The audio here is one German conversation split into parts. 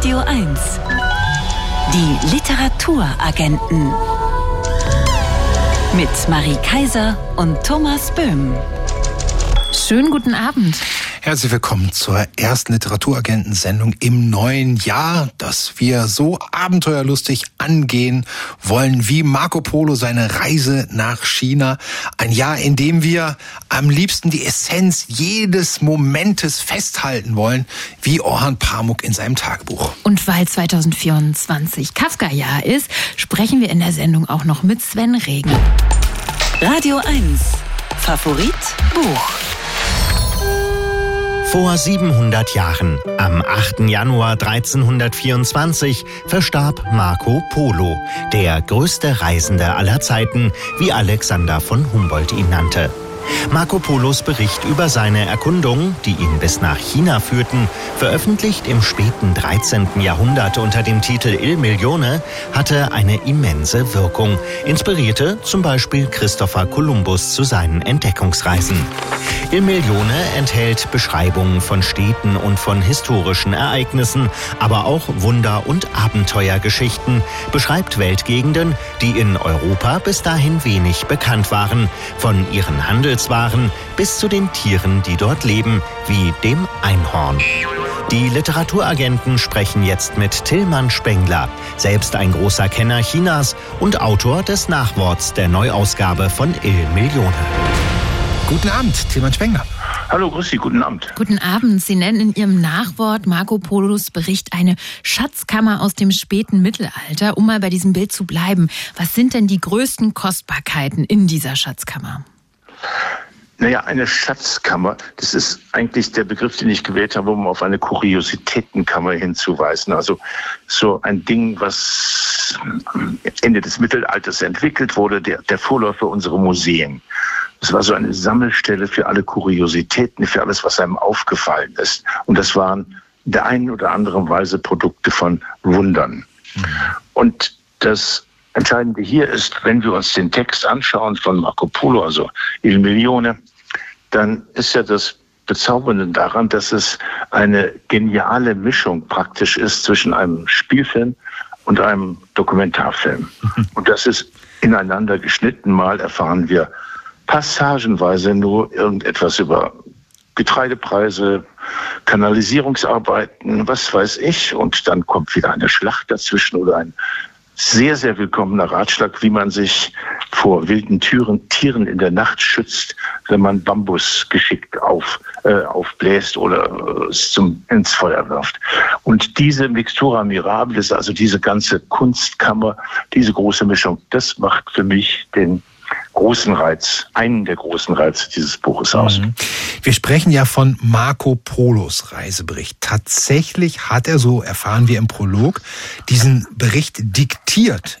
Radio 1. Die Literaturagenten. Mit Marie Kaiser und Thomas Böhm. Schönen guten Abend. Herzlich willkommen zur ersten Literaturagentensendung im neuen Jahr, das wir so abenteuerlustig angehen wollen wie Marco Polo seine Reise nach China. Ein Jahr, in dem wir am liebsten die Essenz jedes Momentes festhalten wollen, wie Orhan Pamuk in seinem Tagebuch. Und weil 2024 Kafka-Jahr ist, sprechen wir in der Sendung auch noch mit Sven Regen. Radio 1. Favorit Buch. Vor 700 Jahren, am 8. Januar 1324, verstarb Marco Polo, der größte Reisende aller Zeiten, wie Alexander von Humboldt ihn nannte. Marco Polos Bericht über seine Erkundungen, die ihn bis nach China führten, veröffentlicht im späten 13. Jahrhundert unter dem Titel Il Milione, hatte eine immense Wirkung, inspirierte zum Beispiel Christopher Columbus zu seinen Entdeckungsreisen. Il Milione enthält Beschreibungen von Städten und von historischen Ereignissen, aber auch Wunder- und Abenteuergeschichten, beschreibt Weltgegenden, die in Europa bis dahin wenig bekannt waren, von ihren Handels Handelswaren bis zu den Tieren, die dort leben, wie dem Einhorn. Die Literaturagenten sprechen jetzt mit Tillmann Spengler, selbst ein großer Kenner Chinas und Autor des Nachworts der Neuausgabe von Il Millione. Guten Abend, Tillmann Spengler. Hallo, grüß Sie, guten Abend. Guten Abend. Sie nennen in Ihrem Nachwort Marco Polos Bericht eine Schatzkammer aus dem späten Mittelalter. Um mal bei diesem Bild zu bleiben, was sind denn die größten Kostbarkeiten in dieser Schatzkammer? Naja, eine Schatzkammer, das ist eigentlich der Begriff, den ich gewählt habe, um auf eine Kuriositätenkammer hinzuweisen. Also so ein Ding, was Ende des Mittelalters entwickelt wurde, der, der Vorläufer unserer Museen. Das war so eine Sammelstelle für alle Kuriositäten, für alles, was einem aufgefallen ist. Und das waren in der einen oder anderen Weise Produkte von Wundern. Mhm. Und das Entscheidende hier ist, wenn wir uns den Text anschauen von Marco Polo, also Il Milione, dann ist ja das Bezaubernde daran, dass es eine geniale Mischung praktisch ist zwischen einem Spielfilm und einem Dokumentarfilm. Und das ist ineinander geschnitten. Mal erfahren wir passagenweise nur irgendetwas über Getreidepreise, Kanalisierungsarbeiten, was weiß ich. Und dann kommt wieder eine Schlacht dazwischen oder ein sehr, sehr willkommener Ratschlag, wie man sich vor wilden Türen, Tieren in der Nacht schützt, wenn man Bambus geschickt auf, äh, aufbläst oder äh, zum, ins Feuer wirft. Und diese Mixtura Mirabilis, also diese ganze Kunstkammer, diese große Mischung, das macht für mich den großen Reiz, einen der großen Reize dieses Buches aus. Mhm. Wir sprechen ja von Marco Polos Reisebericht. Tatsächlich hat er, so erfahren wir im Prolog, diesen Bericht diktiert.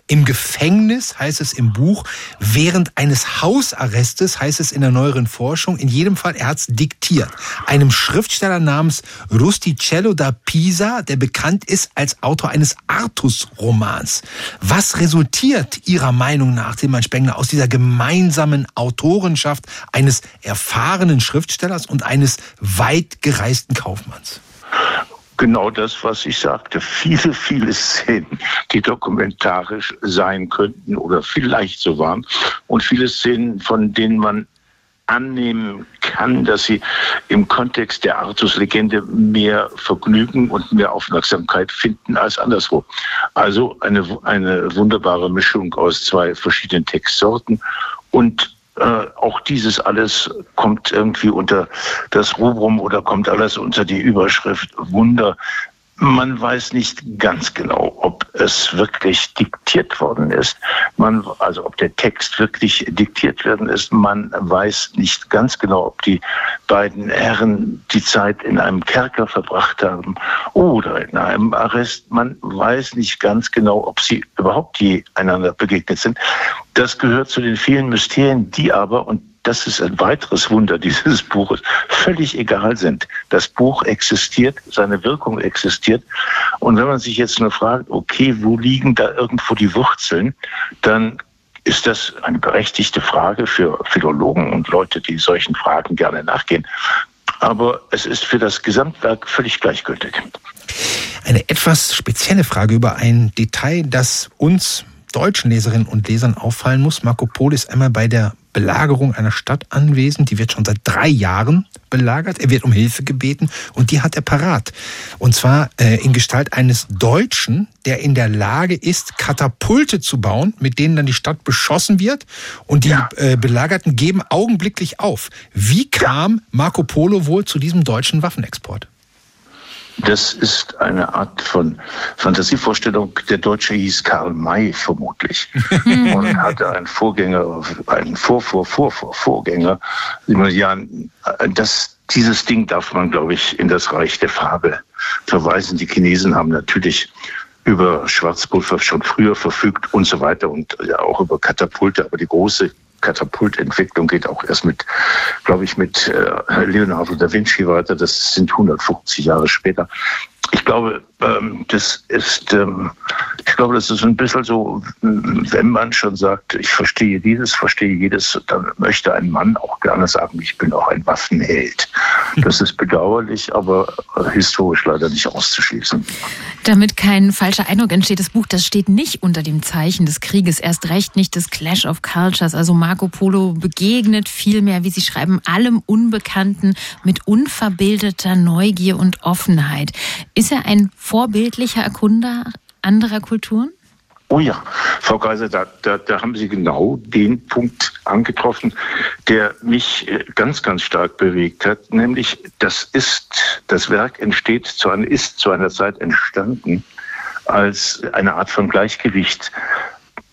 Im Gefängnis heißt es im Buch, während eines Hausarrestes heißt es in der neueren Forschung. In jedem Fall, er hat es diktiert. Einem Schriftsteller namens Rusticello da Pisa, der bekannt ist als Autor eines Artus-Romans. Was resultiert Ihrer Meinung nach, Tilman Spengler, aus dieser gemeinsamen Autorenschaft eines erfahrenen Schriftstellers und eines weit gereisten Kaufmanns? Genau das, was ich sagte. Viele, viele Szenen, die dokumentarisch sein könnten oder vielleicht so waren. Und viele Szenen, von denen man annehmen kann, dass sie im Kontext der Artus-Legende mehr Vergnügen und mehr Aufmerksamkeit finden als anderswo. Also eine, eine wunderbare Mischung aus zwei verschiedenen Textsorten und äh, auch dieses alles kommt irgendwie unter das Rubrum oder kommt alles unter die Überschrift Wunder. Man weiß nicht ganz genau, ob es wirklich diktiert worden ist. Man, also ob der Text wirklich diktiert werden ist. Man weiß nicht ganz genau, ob die beiden Herren die Zeit in einem Kerker verbracht haben oder in einem Arrest. Man weiß nicht ganz genau, ob sie überhaupt je einander begegnet sind. Das gehört zu den vielen Mysterien, die aber, und das ist ein weiteres Wunder dieses Buches, völlig egal sind. Das Buch existiert, seine Wirkung existiert. Und wenn man sich jetzt nur fragt, okay, wo liegen da irgendwo die Wurzeln, dann ist das eine berechtigte Frage für Philologen und Leute, die solchen Fragen gerne nachgehen. Aber es ist für das Gesamtwerk völlig gleichgültig. Eine etwas spezielle Frage über ein Detail, das uns deutschen Leserinnen und Lesern auffallen muss. Marco Polo ist einmal bei der Belagerung einer Stadt anwesend. Die wird schon seit drei Jahren belagert. Er wird um Hilfe gebeten und die hat er parat. Und zwar äh, in Gestalt eines Deutschen, der in der Lage ist, Katapulte zu bauen, mit denen dann die Stadt beschossen wird. Und die ja. äh, Belagerten geben augenblicklich auf. Wie kam Marco Polo wohl zu diesem deutschen Waffenexport? Das ist eine Art von Fantasievorstellung. Der Deutsche hieß Karl May vermutlich und hatte einen Vorgänger, einen Vorvor, Vorvor, Vorgänger. Das, dieses Ding darf man, glaube ich, in das Reich der Farbe verweisen. Die Chinesen haben natürlich über Schwarzpulver schon früher verfügt und so weiter und ja auch über Katapulte. Aber die große Katapultentwicklung geht auch erst mit, glaube ich, mit äh, Leonardo da Vinci weiter. Das sind 150 Jahre später. Ich glaube, ähm, das ist, ähm, ich glaube, das ist ein bisschen so, wenn man schon sagt, ich verstehe dieses, verstehe jedes, dann möchte ein Mann auch gerne sagen, ich bin auch ein Waffenheld. Das ist bedauerlich, aber historisch leider nicht auszuschließen. Damit kein falscher Eindruck entsteht, das Buch, das steht nicht unter dem Zeichen des Krieges, erst recht nicht des Clash of Cultures. Also Marco Polo begegnet vielmehr, wie Sie schreiben, allem Unbekannten mit unverbildeter Neugier und Offenheit. Ist er ein vorbildlicher Erkunder anderer Kulturen? Oh ja, Frau Kaiser, da, da, da haben Sie genau den Punkt angetroffen, der mich äh, ganz, ganz stark bewegt hat. Nämlich, das ist, das Werk entsteht zu einer, ist zu einer Zeit entstanden, als eine Art von Gleichgewicht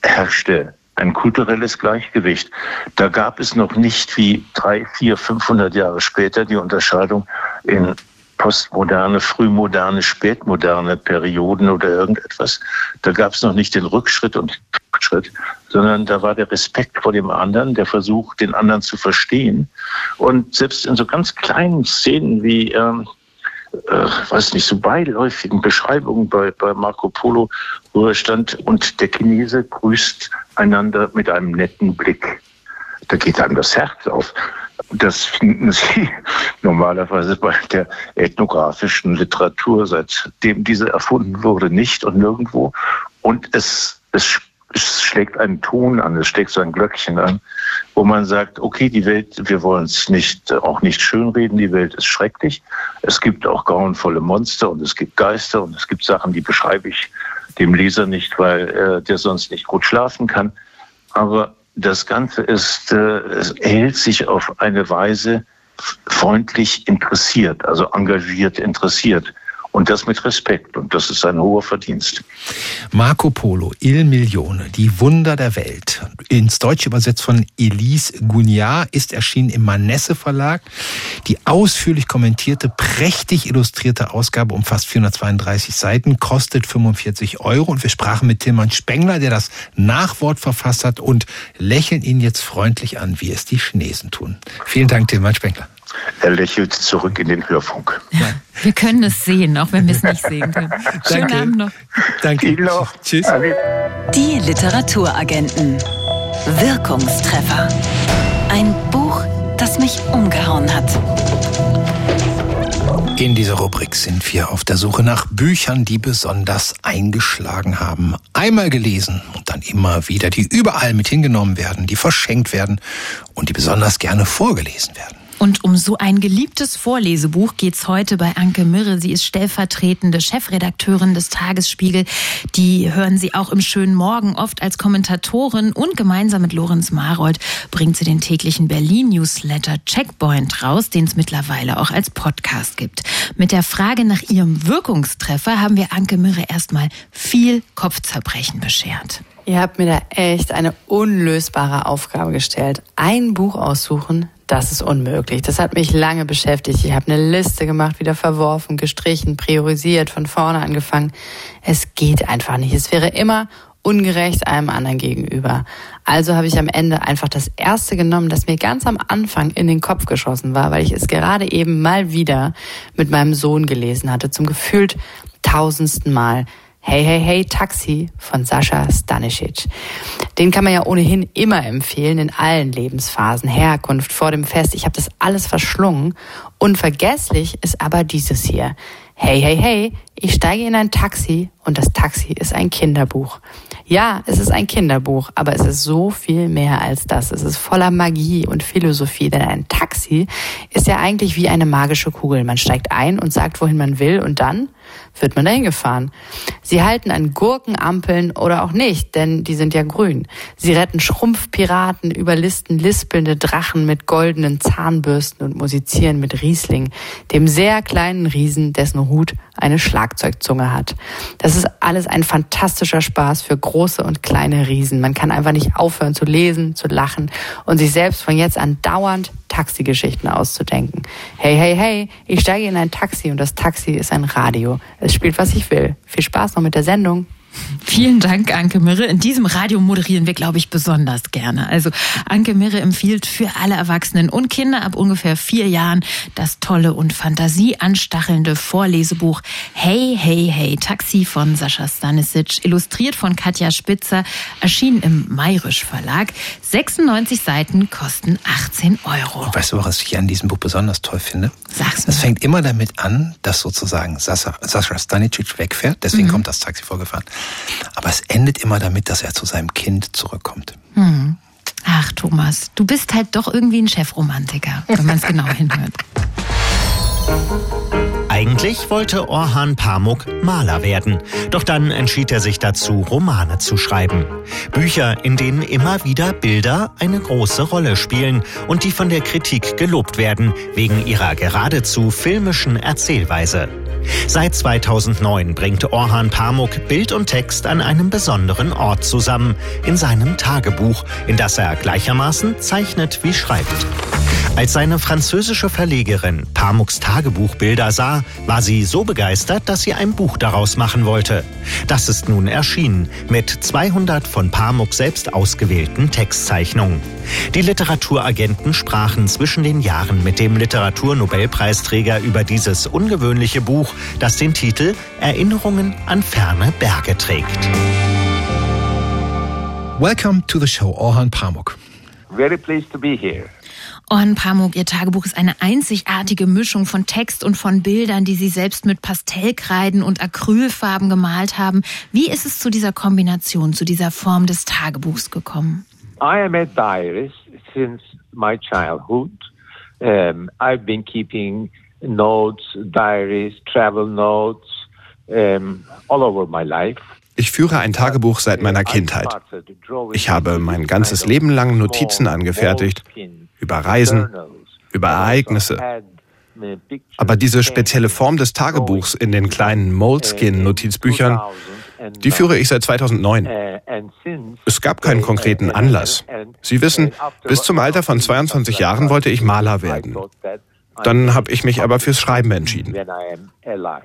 herrschte ein kulturelles Gleichgewicht. Da gab es noch nicht wie drei, vier, 500 Jahre später die Unterscheidung in postmoderne, frühmoderne, spätmoderne Perioden oder irgendetwas. Da gab es noch nicht den Rückschritt und Rückschritt, sondern da war der Respekt vor dem anderen, der Versuch, den anderen zu verstehen. Und selbst in so ganz kleinen Szenen wie, ähm, äh, weiß nicht, so beiläufigen Beschreibungen bei, bei Marco Polo, wo er stand und der Chinese grüßt einander mit einem netten Blick. Da geht einem das Herz auf. Das finden Sie normalerweise bei der ethnografischen Literatur, seitdem diese erfunden wurde, nicht und nirgendwo. Und es, es, es schlägt einen Ton an, es schlägt so ein Glöckchen an, wo man sagt, okay, die Welt, wir wollen es nicht, auch nicht schönreden, die Welt ist schrecklich. Es gibt auch grauenvolle Monster und es gibt Geister und es gibt Sachen, die beschreibe ich dem Leser nicht, weil äh, der sonst nicht gut schlafen kann. Aber das Ganze ist, äh, es hält sich auf eine Weise freundlich interessiert, also engagiert interessiert. Und das mit Respekt. Und das ist ein hoher Verdienst. Marco Polo, Il Milione, die Wunder der Welt. Ins Deutsche übersetzt von Elise Gugnard, ist erschienen im Manesse Verlag. Die ausführlich kommentierte, prächtig illustrierte Ausgabe umfasst 432 Seiten, kostet 45 Euro. Und wir sprachen mit Tilman Spengler, der das Nachwort verfasst hat und lächeln ihn jetzt freundlich an, wie es die Chinesen tun. Vielen Dank, Tilman Spengler. Er lächelt zurück in den Hörfunk. Ja, wir können es sehen, auch wenn wir es nicht sehen können. Schönen Abend noch. Danke. Ihnen noch. Tschüss. Die Literaturagenten. Wirkungstreffer. Ein Buch, das mich umgehauen hat. In dieser Rubrik sind wir auf der Suche nach Büchern, die besonders eingeschlagen haben. Einmal gelesen und dann immer wieder, die überall mit hingenommen werden, die verschenkt werden und die besonders gerne vorgelesen werden. Und um so ein geliebtes Vorlesebuch geht's heute bei Anke Mirre. Sie ist stellvertretende Chefredakteurin des Tagesspiegel. Die hören Sie auch im schönen Morgen oft als Kommentatorin und gemeinsam mit Lorenz Marold bringt sie den täglichen Berlin-Newsletter Checkpoint raus, den es mittlerweile auch als Podcast gibt. Mit der Frage nach ihrem Wirkungstreffer haben wir Anke Mirre erstmal viel Kopfzerbrechen beschert. Ihr habt mir da echt eine unlösbare Aufgabe gestellt. Ein Buch aussuchen, das ist unmöglich. Das hat mich lange beschäftigt. Ich habe eine Liste gemacht, wieder verworfen, gestrichen, priorisiert, von vorne angefangen. Es geht einfach nicht. Es wäre immer ungerecht einem anderen gegenüber. Also habe ich am Ende einfach das erste genommen, das mir ganz am Anfang in den Kopf geschossen war, weil ich es gerade eben mal wieder mit meinem Sohn gelesen hatte, zum gefühlt tausendsten Mal. Hey, hey, hey, Taxi von Sascha Stanisic. Den kann man ja ohnehin immer empfehlen in allen Lebensphasen, Herkunft, vor dem Fest. Ich habe das alles verschlungen. Unvergesslich ist aber dieses hier. Hey, hey, hey, ich steige in ein Taxi und das Taxi ist ein Kinderbuch. Ja, es ist ein Kinderbuch, aber es ist so viel mehr als das. Es ist voller Magie und Philosophie, denn ein Taxi ist ja eigentlich wie eine magische Kugel. Man steigt ein und sagt, wohin man will und dann wird man dahin gefahren. Sie halten an Gurkenampeln oder auch nicht, denn die sind ja grün. Sie retten Schrumpfpiraten, überlisten lispelnde Drachen mit goldenen Zahnbürsten und musizieren mit Riesling, dem sehr kleinen Riesen, dessen Hut eine Schlagzeugzunge hat. Das ist alles ein fantastischer Spaß für große und kleine Riesen. Man kann einfach nicht aufhören zu lesen, zu lachen und sich selbst von jetzt an dauernd Taxigeschichten auszudenken. Hey, hey, hey, ich steige in ein Taxi und das Taxi ist ein Radio. Es spielt, was ich will. Viel Spaß noch mit der Sendung. Vielen Dank, Anke Mirre. In diesem Radio moderieren wir, glaube ich, besonders gerne. Also Anke Mirre empfiehlt für alle Erwachsenen und Kinder ab ungefähr vier Jahren das tolle und fantasieanstachelnde Vorlesebuch Hey, Hey, Hey, Taxi von Sascha Stanisic, illustriert von Katja Spitzer, erschienen im Mayrisch Verlag. 96 Seiten kosten 18 Euro. Weißt du, was ich an diesem Buch besonders toll finde? Sag's Es fängt immer damit an, dass sozusagen Sascha, Sascha Stanisic wegfährt, deswegen mhm. kommt das Taxi vorgefahren. Aber es endet immer damit, dass er zu seinem Kind zurückkommt. Hm. Ach, Thomas, du bist halt doch irgendwie ein Chefromantiker, wenn man es genau hinhört. Eigentlich wollte Orhan Pamuk Maler werden, doch dann entschied er sich dazu, Romane zu schreiben. Bücher, in denen immer wieder Bilder eine große Rolle spielen und die von der Kritik gelobt werden, wegen ihrer geradezu filmischen Erzählweise. Seit 2009 bringt Orhan Pamuk Bild und Text an einem besonderen Ort zusammen, in seinem Tagebuch, in das er gleichermaßen zeichnet wie schreibt. Als seine französische Verlegerin Pamuks Tagebuchbilder sah, war sie so begeistert, dass sie ein Buch daraus machen wollte. Das ist nun erschienen mit 200 von Pamuk selbst ausgewählten Textzeichnungen. Die Literaturagenten sprachen zwischen den Jahren mit dem Literaturnobelpreisträger über dieses ungewöhnliche Buch, das den Titel Erinnerungen an ferne Berge trägt. Welcome to the show, Orhan Pamuk. Very pleased to be here. Orhan Pamuk, Ihr Tagebuch ist eine einzigartige Mischung von Text und von Bildern, die Sie selbst mit Pastellkreiden und Acrylfarben gemalt haben. Wie ist es zu dieser Kombination, zu dieser Form des Tagebuchs gekommen? I am a diarist since my childhood. Um, I've been keeping notes, diaries, travel notes um, all over my life. Ich führe ein Tagebuch seit meiner Kindheit. Ich habe mein ganzes Leben lang Notizen angefertigt über Reisen, über Ereignisse. Aber diese spezielle Form des Tagebuchs in den kleinen Moleskin-Notizbüchern, die führe ich seit 2009. Es gab keinen konkreten Anlass. Sie wissen, bis zum Alter von 22 Jahren wollte ich Maler werden. Dann habe ich mich aber fürs Schreiben entschieden.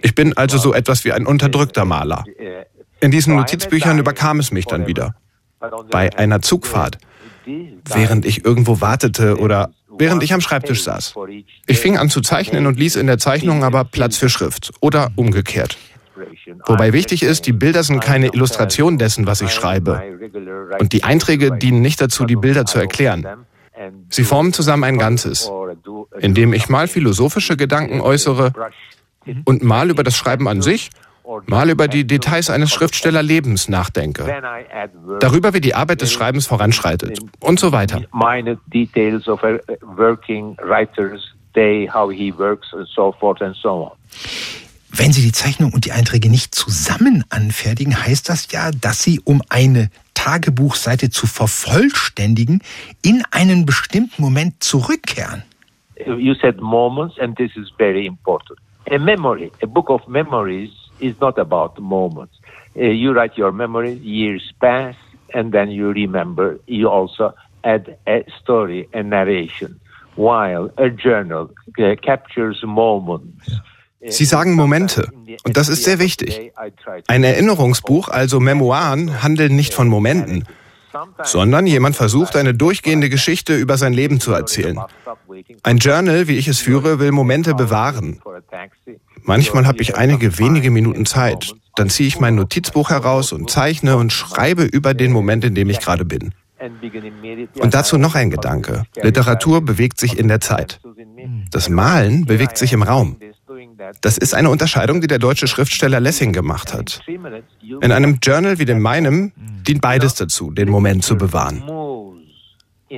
Ich bin also so etwas wie ein unterdrückter Maler. In diesen Notizbüchern überkam es mich dann wieder. Bei einer Zugfahrt während ich irgendwo wartete oder während ich am Schreibtisch saß. Ich fing an zu zeichnen und ließ in der Zeichnung aber Platz für Schrift oder umgekehrt. Wobei wichtig ist, die Bilder sind keine Illustration dessen, was ich schreibe. Und die Einträge dienen nicht dazu, die Bilder zu erklären. Sie formen zusammen ein Ganzes, in dem ich mal philosophische Gedanken äußere und mal über das Schreiben an sich mal über die Details eines Schriftstellerlebens nachdenke, darüber, wie die Arbeit des Schreibens voranschreitet und so weiter. Wenn Sie die Zeichnung und die Einträge nicht zusammen anfertigen, heißt das ja, dass Sie, um eine Tagebuchseite zu vervollständigen, in einen bestimmten Moment zurückkehren. You said moments, and this is very important. A memory, a book of memories is not about moments. Uh, you write your memories, years pass, and then you remember. You also add a story, a narration, while a journal uh, captures moments. Sie sagen Momente. Und das ist sehr wichtig. Ein Erinnerungsbuch, also Memoiren, handeln nicht von Momenten, sondern jemand versucht, eine durchgehende Geschichte über sein Leben zu erzählen. Ein Journal, wie ich es führe, will Momente bewahren. Manchmal habe ich einige wenige Minuten Zeit, dann ziehe ich mein Notizbuch heraus und zeichne und schreibe über den Moment, in dem ich gerade bin. Und dazu noch ein Gedanke. Literatur bewegt sich in der Zeit. Das Malen bewegt sich im Raum. Das ist eine Unterscheidung, die der deutsche Schriftsteller Lessing gemacht hat. In einem Journal wie dem meinem dient beides dazu, den Moment zu bewahren.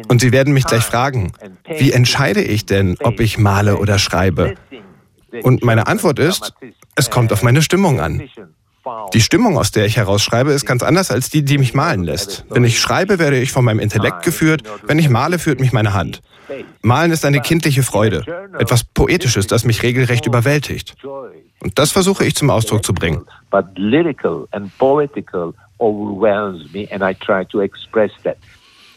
Und Sie werden mich gleich fragen, wie entscheide ich denn, ob ich male oder schreibe? Und meine Antwort ist, es kommt auf meine Stimmung an. Die Stimmung, aus der ich herausschreibe, ist ganz anders als die, die mich malen lässt. Wenn ich schreibe, werde ich von meinem Intellekt geführt. Wenn ich male, führt mich meine Hand. Malen ist eine kindliche Freude. Etwas Poetisches, das mich regelrecht überwältigt. Und das versuche ich zum Ausdruck zu bringen.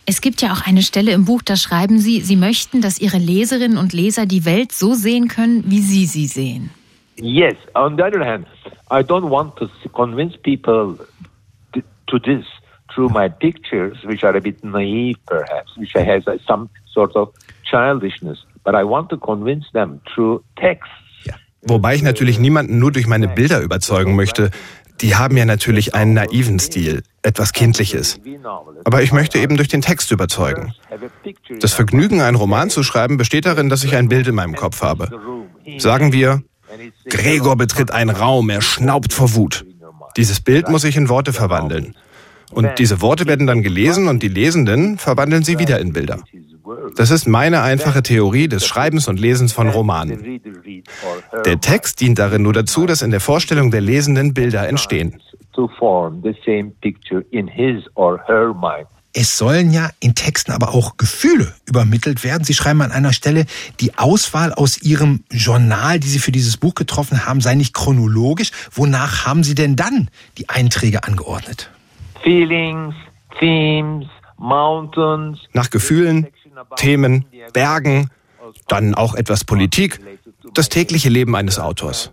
Es gibt ja auch eine Stelle im Buch, da schreiben Sie, Sie möchten, dass Ihre Leserinnen und Leser die Welt so sehen können, wie Sie sie sehen. Yes, on the other hand, I don't want to convince people to this through my pictures, which are a bit naive perhaps, which has some sort of childishness. But I want to convince them through texts. Wobei ich natürlich niemanden nur durch meine Bilder überzeugen möchte. Die haben ja natürlich einen naiven Stil, etwas Kindliches. Aber ich möchte eben durch den Text überzeugen. Das Vergnügen, einen Roman zu schreiben, besteht darin, dass ich ein Bild in meinem Kopf habe. Sagen wir, Gregor betritt einen Raum, er schnaubt vor Wut. Dieses Bild muss ich in Worte verwandeln. Und diese Worte werden dann gelesen und die Lesenden verwandeln sie wieder in Bilder. Das ist meine einfache Theorie des Schreibens und Lesens von Romanen. Der Text dient darin nur dazu, dass in der Vorstellung der Lesenden Bilder entstehen. Es sollen ja in Texten aber auch Gefühle übermittelt werden. Sie schreiben an einer Stelle, die Auswahl aus Ihrem Journal, die Sie für dieses Buch getroffen haben, sei nicht chronologisch. Wonach haben Sie denn dann die Einträge angeordnet? Feelings, Themes, Mountains. Nach Gefühlen, Themen, Bergen, dann auch etwas Politik, das tägliche Leben eines Autors.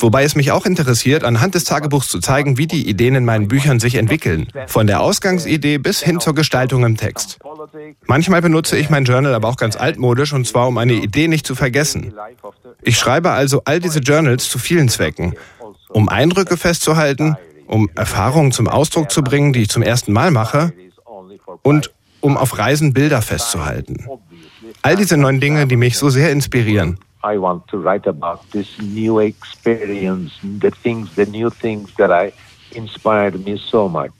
Wobei es mich auch interessiert, anhand des Tagebuchs zu zeigen, wie die Ideen in meinen Büchern sich entwickeln. Von der Ausgangsidee bis hin zur Gestaltung im Text. Manchmal benutze ich mein Journal aber auch ganz altmodisch und zwar um eine Idee nicht zu vergessen. Ich schreibe also all diese Journals zu vielen Zwecken. Um Eindrücke festzuhalten, um Erfahrungen zum Ausdruck zu bringen, die ich zum ersten Mal mache und um auf Reisen Bilder festzuhalten. All diese neuen Dinge, die mich so sehr inspirieren. I want to write about this new experience, the things, the new things that I inspired me so much.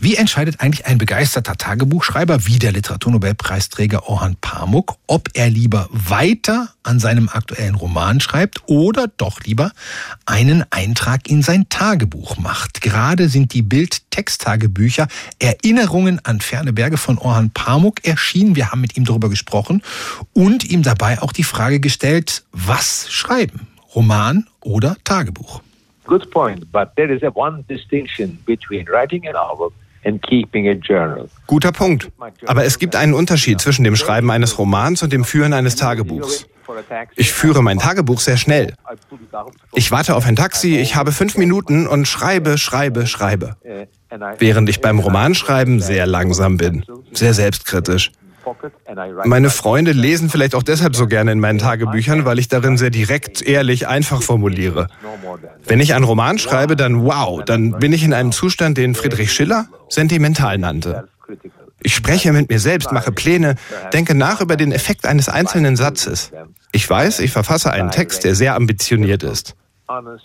Wie entscheidet eigentlich ein begeisterter Tagebuchschreiber wie der Literaturnobelpreisträger Orhan Pamuk, ob er lieber weiter an seinem aktuellen Roman schreibt oder doch lieber einen Eintrag in sein Tagebuch macht? Gerade sind die Bild-Text-Tagebücher Erinnerungen an ferne Berge von Orhan Pamuk erschienen. Wir haben mit ihm darüber gesprochen und ihm dabei auch die Frage gestellt, was schreiben? Roman oder Tagebuch? Good point, but there is a one distinction between writing a novel and keeping a journal. Guter Punkt. Aber es gibt einen Unterschied zwischen dem Schreiben eines Romans und dem Führen eines Tagebuchs. Ich führe mein Tagebuch sehr schnell. Ich warte auf ein Taxi, ich habe fünf Minuten und schreibe, schreibe, schreibe. Während ich beim Romanschreiben sehr langsam bin, sehr selbstkritisch. Meine Freunde lesen vielleicht auch deshalb so gerne in meinen Tagebüchern, weil ich darin sehr direkt, ehrlich, einfach formuliere. Wenn ich einen Roman schreibe, dann wow, dann bin ich in einem Zustand, den Friedrich Schiller sentimental nannte. Ich spreche mit mir selbst, mache Pläne, denke nach über den Effekt eines einzelnen Satzes. Ich weiß, ich verfasse einen Text, der sehr ambitioniert ist.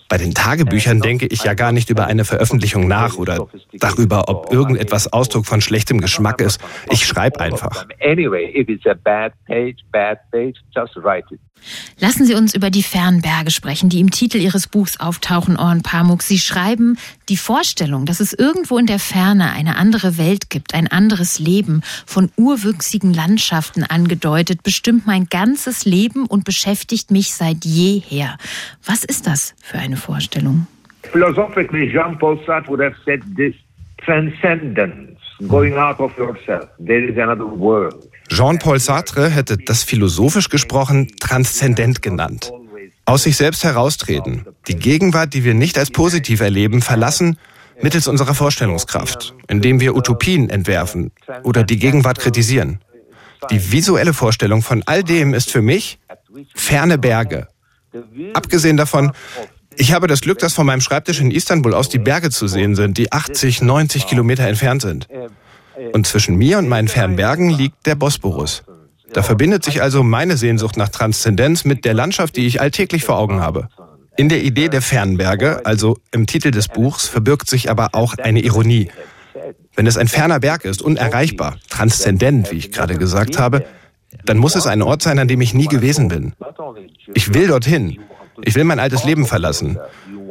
Bei den Tagebüchern denke ich ja gar nicht über eine Veröffentlichung nach oder darüber, ob irgendetwas Ausdruck von schlechtem Geschmack ist. Ich schreibe einfach. Lassen Sie uns über die fernen Berge sprechen, die im Titel Ihres Buchs auftauchen, Orhan Pamuk. Sie schreiben, die Vorstellung, dass es irgendwo in der Ferne eine andere Welt gibt, ein anderes Leben, von urwüchsigen Landschaften angedeutet, bestimmt mein ganzes Leben und beschäftigt mich seit jeher. Was ist das für eine Vorstellung? Philosophically, Jean-Paul Sartre would have said this transcendence, going out of yourself. There is another world. Jean-Paul Sartre hätte das philosophisch gesprochen transzendent genannt. Aus sich selbst heraustreten, die Gegenwart, die wir nicht als positiv erleben, verlassen mittels unserer Vorstellungskraft, indem wir Utopien entwerfen oder die Gegenwart kritisieren. Die visuelle Vorstellung von all dem ist für mich ferne Berge. Abgesehen davon, Ich habe das Glück, dass von meinem Schreibtisch in Istanbul aus die Berge zu sehen sind, die 80, 90 Kilometer entfernt sind. Und zwischen mir und meinen fernen Bergen liegt der Bosporus. Da verbindet sich also meine Sehnsucht nach Transzendenz mit der Landschaft, die ich alltäglich vor Augen habe. In der Idee der Fernberge, also im Titel des Buchs, verbirgt sich aber auch eine Ironie. Wenn es ein ferner Berg ist, unerreichbar, transzendent, wie ich gerade gesagt habe, dann muss es ein Ort sein, an dem ich nie gewesen bin. Ich will dorthin. Ich will mein altes Leben verlassen.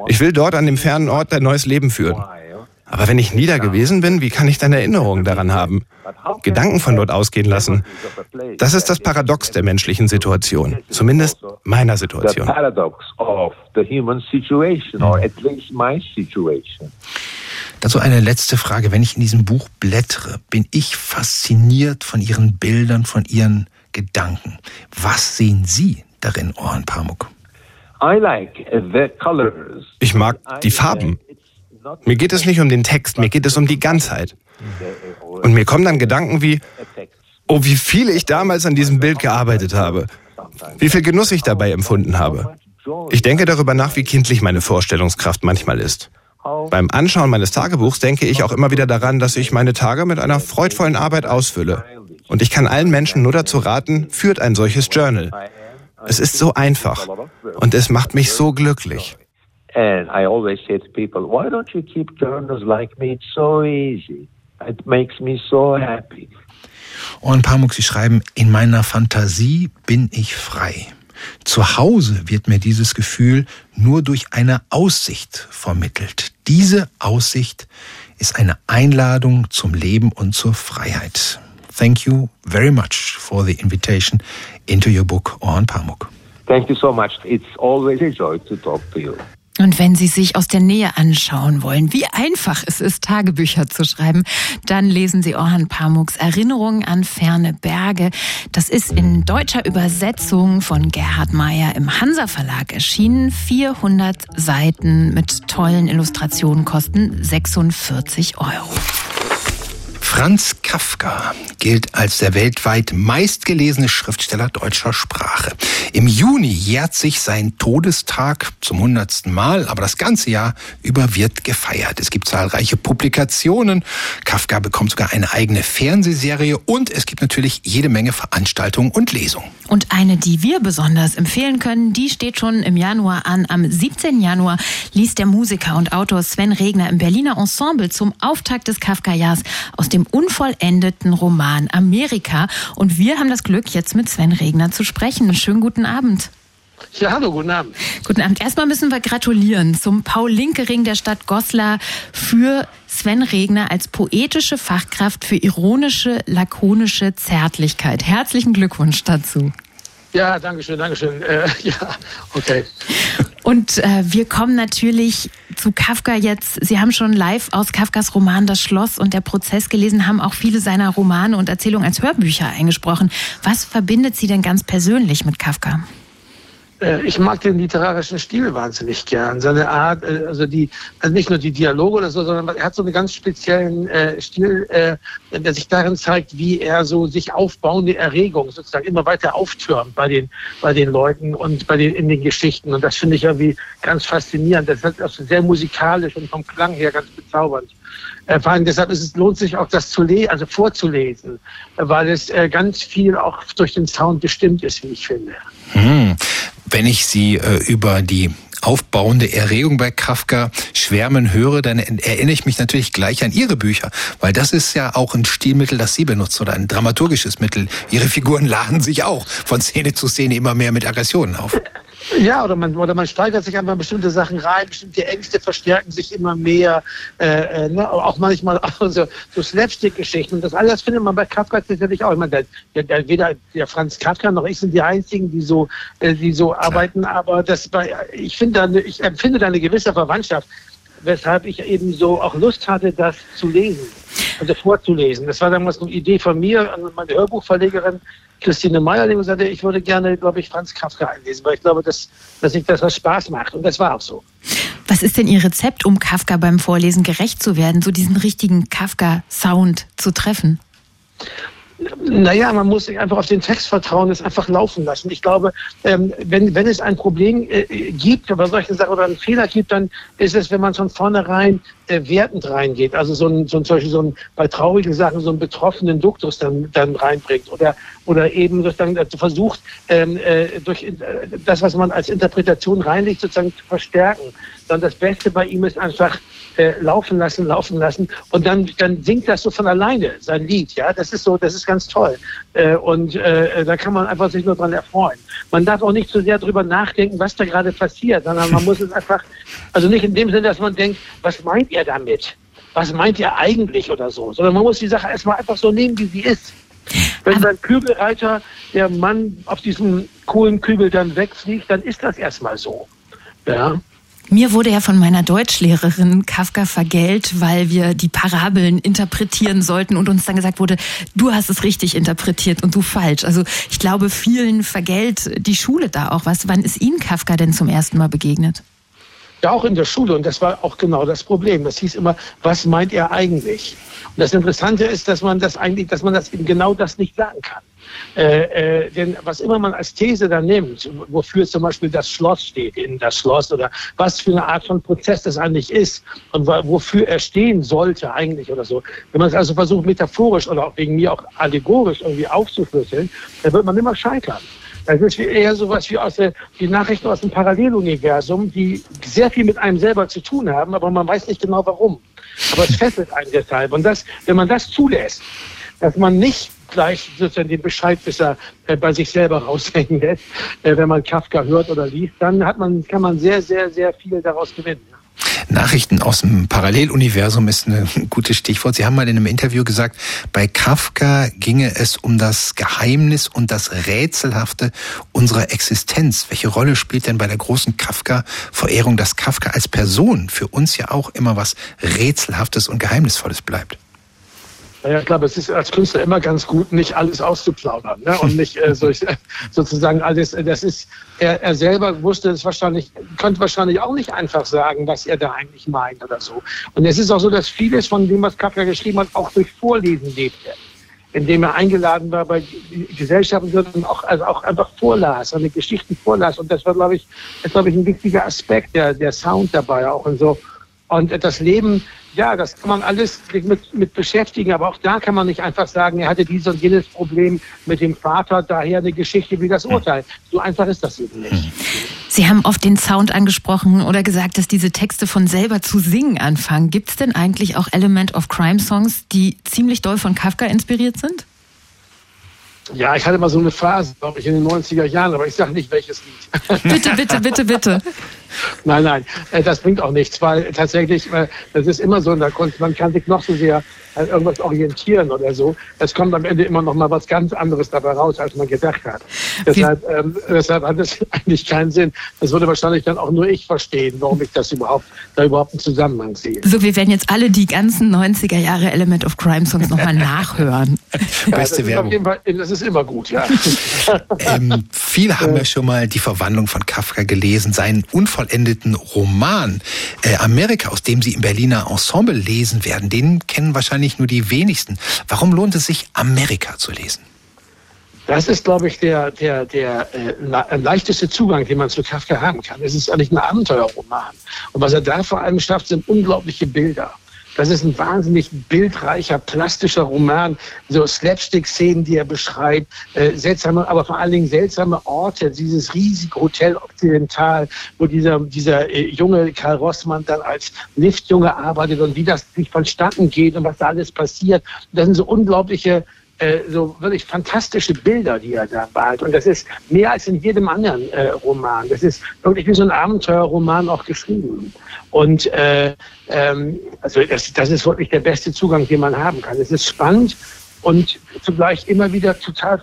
Ich will dort an dem fernen Ort ein neues Leben führen. Aber wenn ich nie da gewesen bin, wie kann ich dann Erinnerungen daran haben? Gedanken von dort ausgehen lassen? Das ist das Paradox der menschlichen Situation. Zumindest meiner Situation. Dazu eine letzte Frage. Wenn ich in diesem Buch blättere, bin ich fasziniert von Ihren Bildern, von Ihren Gedanken. Was sehen Sie darin, Orhan Pamuk? Ich mag die Farben. Mir geht es nicht um den Text, mir geht es um die Ganzheit. Und mir kommen dann Gedanken wie, oh, wie viel ich damals an diesem Bild gearbeitet habe. Wie viel Genuss ich dabei empfunden habe. Ich denke darüber nach, wie kindlich meine Vorstellungskraft manchmal ist. Beim Anschauen meines Tagebuchs denke ich auch immer wieder daran, dass ich meine Tage mit einer freudvollen Arbeit ausfülle. Und ich kann allen Menschen nur dazu raten, führt ein solches Journal. Es ist so einfach und es macht mich so glücklich. And I always say to people, why don't you keep journals like me? It's so easy. It makes me so happy. Und Pamuk, Sie schreiben, in meiner Fantasie bin ich frei. Zu Hause wird mir dieses Gefühl nur durch eine Aussicht vermittelt. Diese Aussicht ist eine Einladung zum Leben und zur Freiheit. Thank you very much for the invitation into your book on Pamuk. Thank you so much. It's always a joy to talk to you. Und wenn Sie sich aus der Nähe anschauen wollen, wie einfach es ist, Tagebücher zu schreiben, dann lesen Sie Orhan Pamuks Erinnerungen an ferne Berge. Das ist in deutscher Übersetzung von Gerhard Meyer im Hansa Verlag erschienen. 400 Seiten mit tollen Illustrationen kosten 46 Euro. Franz Kafka gilt als der weltweit meistgelesene Schriftsteller deutscher Sprache. Im Juni jährt sich sein Todestag zum hundertsten Mal, aber das ganze Jahr über wird gefeiert. Es gibt zahlreiche Publikationen. Kafka bekommt sogar eine eigene Fernsehserie und es gibt natürlich jede Menge Veranstaltungen und Lesungen. Und eine, die wir besonders empfehlen können, die steht schon im Januar an. Am 17. Januar liest der Musiker und Autor Sven Regner im Berliner Ensemble zum Auftakt des Kafka-Jahrs aus dem unvollendeten Roman Amerika. Und wir haben das Glück, jetzt mit Sven Regner zu sprechen. Schönen guten Abend. Ja, hallo, guten Abend. Guten Abend. Erstmal müssen wir gratulieren zum Paul-Linke-Ring der Stadt Goslar für Sven Regner als poetische Fachkraft für ironische, lakonische Zärtlichkeit. Herzlichen Glückwunsch dazu. Ja, danke schön, danke schön. Äh, ja, okay. Und äh, wir kommen natürlich zu Kafka jetzt. Sie haben schon live aus Kafkas Roman Das Schloss und der Prozess gelesen, haben auch viele seiner Romane und Erzählungen als Hörbücher eingesprochen. Was verbindet Sie denn ganz persönlich mit Kafka? Äh, ich mag den literarischen Stil wahnsinnig gern. Seine Art, äh, also die, also nicht nur die Dialoge oder so, sondern er hat so einen ganz speziellen äh, Stil, äh, der sich darin zeigt, wie er so sich aufbauende Erregung sozusagen immer weiter auftürmt bei den, bei den Leuten und bei den, in den Geschichten. Und das finde ich irgendwie ganz faszinierend. Das ist also sehr musikalisch und vom Klang her ganz bezaubernd. Vor allem deshalb ist es, lohnt sich auch das zu lesen, also vorzulesen, weil es äh, ganz viel auch durch den Sound bestimmt ist, wie ich finde. Hm. Wenn ich Sie äh, über die aufbauende Erregung bei Kafka schwärmen höre, dann erinnere ich mich natürlich gleich an Ihre Bücher, weil das ist ja auch ein Stilmittel, das Sie benutzen oder ein dramaturgisches Mittel. Ihre Figuren laden sich auch von Szene zu Szene immer mehr mit Aggressionen auf. Ja, oder man, oder man steigert sich einfach in bestimmte Sachen rein, bestimmte Ängste verstärken sich immer mehr, äh, äh, ne? auch manchmal auch so, so Slapstick-Geschichten. Und das alles findet man bei Kafka sicherlich auch. Ich meine, der, der, weder der Franz Kafka noch ich sind die einzigen, die so, äh, die so arbeiten, aber das bei, ich finde, ich empfinde da eine gewisse Verwandtschaft, weshalb ich eben so auch Lust hatte, das zu lesen, also vorzulesen. Das war damals eine Idee von mir, meine Hörbuchverlegerin Christine Meyer, die gesagt hat, ich würde gerne, glaube ich, Franz Kafka einlesen, weil ich glaube, dass, dass ich das was Spaß macht. Und das war auch so. Was ist denn Ihr Rezept, um Kafka beim Vorlesen gerecht zu werden, so diesen richtigen Kafka-Sound zu treffen? naja, man muss sich einfach auf den Text vertrauen, es einfach laufen lassen. Ich glaube, ähm, wenn, wenn es ein Problem äh, gibt oder solche Sachen oder einen Fehler gibt, dann ist es, wenn man von vornherein äh, wertend reingeht. Also so ein, so ein, solche, so ein, bei traurigen Sachen so einen betroffenen Duktus dann, dann reinbringt oder, oder eben sozusagen versucht, ähm, äh, durch äh, das, was man als Interpretation reinlegt, sozusagen zu verstärken. Sondern das Beste bei ihm ist einfach, äh, laufen lassen, laufen lassen und dann, dann singt das so von alleine, sein Lied, ja, das ist so, das ist ganz toll äh, und äh, da kann man einfach sich nur dran erfreuen. Man darf auch nicht so sehr drüber nachdenken, was da gerade passiert, sondern man muss es einfach, also nicht in dem Sinne, dass man denkt, was meint ihr damit? Was meint ihr eigentlich oder so, sondern man muss die Sache erstmal einfach so nehmen, wie sie ist. Wenn beim Kübelreiter der Mann auf diesem Kohlenkübel dann wegfliegt, dann ist das erstmal so. Ja. Mir wurde ja von meiner Deutschlehrerin Kafka vergällt, weil wir die Parabeln interpretieren sollten und uns dann gesagt wurde, du hast es richtig interpretiert und du falsch. Also ich glaube, vielen vergällt die Schule da auch was. Wann ist Ihnen Kafka denn zum ersten Mal begegnet? Ja, auch in der Schule. Und das war auch genau das Problem. Das hieß immer, was meint er eigentlich? Und das Interessante ist, dass man das eigentlich, dass man das eben genau das nicht sagen kann. Äh, äh, denn was immer man als These da nimmt, wofür zum Beispiel das Schloss steht, in das Schloss oder was für eine Art von Prozess das eigentlich ist und wofür er stehen sollte eigentlich oder so. Wenn man es also versucht, metaphorisch oder auch wegen mir auch allegorisch irgendwie aufzuschlüsseln, dann wird man immer scheitern. Das ist eher sowas wie aus der, die Nachrichten aus dem Paralleluniversum, die sehr viel mit einem selber zu tun haben, aber man weiß nicht genau warum. Aber es fesselt einen deshalb. Und das, wenn man das zulässt, dass man nicht gleich sozusagen den Bescheidwisser äh, bei sich selber raushängen lässt, äh, wenn man Kafka hört oder liest, dann hat man, kann man sehr, sehr, sehr viel daraus gewinnen. Nachrichten aus dem Paralleluniversum ist ein gutes Stichwort. Sie haben mal in einem Interview gesagt, bei Kafka ginge es um das Geheimnis und das Rätselhafte unserer Existenz. Welche Rolle spielt denn bei der großen Kafka-Verehrung, dass Kafka als Person für uns ja auch immer was Rätselhaftes und Geheimnisvolles bleibt? Naja, klar, aber es ist als Künstler immer ganz gut, nicht alles auszuplaudern ne? und nicht äh, so, sozusagen alles. Äh, das ist, er, er selber wusste es wahrscheinlich, könnte wahrscheinlich auch nicht einfach sagen, was er da eigentlich meint oder so. Und es ist auch so, dass vieles von dem, was Kafka geschrieben hat, auch durch Vorlesen lebte indem er eingeladen war bei Gesellschaften und auch, also auch einfach vorlas, seine Geschichten vorlas. Und das war, glaube ich, das, glaube ich, ein wichtiger Aspekt, der, der Sound dabei auch und so. Und das Leben ja, das kann man alles mit, mit beschäftigen, aber auch da kann man nicht einfach sagen, er hatte dieses und jenes Problem mit dem Vater, daher eine Geschichte wie das Urteil. So einfach ist das eben nicht. Sie haben oft den Sound angesprochen oder gesagt, dass diese Texte von selber zu singen anfangen. Gibt es denn eigentlich auch Element of Crime Songs, die ziemlich doll von Kafka inspiriert sind? Ja, ich hatte mal so eine Phase, glaube ich, in den 90er Jahren, aber ich sage nicht, welches Lied. Bitte, bitte, bitte, bitte. Nein, nein, äh, das bringt auch nichts, weil tatsächlich, äh, das ist immer so in der Kunst, man kann sich noch so sehr an irgendwas orientieren oder so. Es kommt am Ende immer noch mal was ganz anderes dabei raus, als man gedacht hat. Deshalb, ähm, deshalb hat es eigentlich keinen Sinn. Das würde wahrscheinlich dann auch nur ich verstehen, warum ich das überhaupt, da überhaupt einen Zusammenhang sehe. So, wir werden jetzt alle die ganzen 90er Jahre Element of Crime Songs nochmal nachhören. ja, Beste Werbung. Fall, das ist immer gut, ja. ähm, viele haben ja schon mal die Verwandlung von Kafka gelesen, seinen unvollendeten Roman äh, Amerika, aus dem Sie im Berliner Ensemble lesen werden. Den kennen wahrscheinlich nur die wenigsten. Warum lohnt es sich, Amerika zu lesen? Das ist, glaube ich, der, der, der äh, leichteste Zugang, den man zu Kafka haben kann. Es ist eigentlich ein Abenteuerroman. Und was er da vor allem schafft, sind unglaubliche Bilder. Das ist ein wahnsinnig bildreicher, plastischer Roman. So Slapstick-Szenen, die er beschreibt, äh, seltsame, aber vor allen Dingen seltsame Orte. Dieses riesige Hotel Occidental, wo dieser, dieser äh, junge Karl Rossmann dann als Liftjunge arbeitet und wie das sich vonstatten geht und was da alles passiert. Das sind so unglaubliche äh, so wirklich fantastische Bilder, die er da malt. Und das ist mehr als in jedem anderen äh, Roman. Das ist wirklich wie so ein Abenteuerroman auch geschrieben. Und äh, ähm, also das, das ist wirklich der beste Zugang, den man haben kann. Es ist spannend und zugleich immer wieder total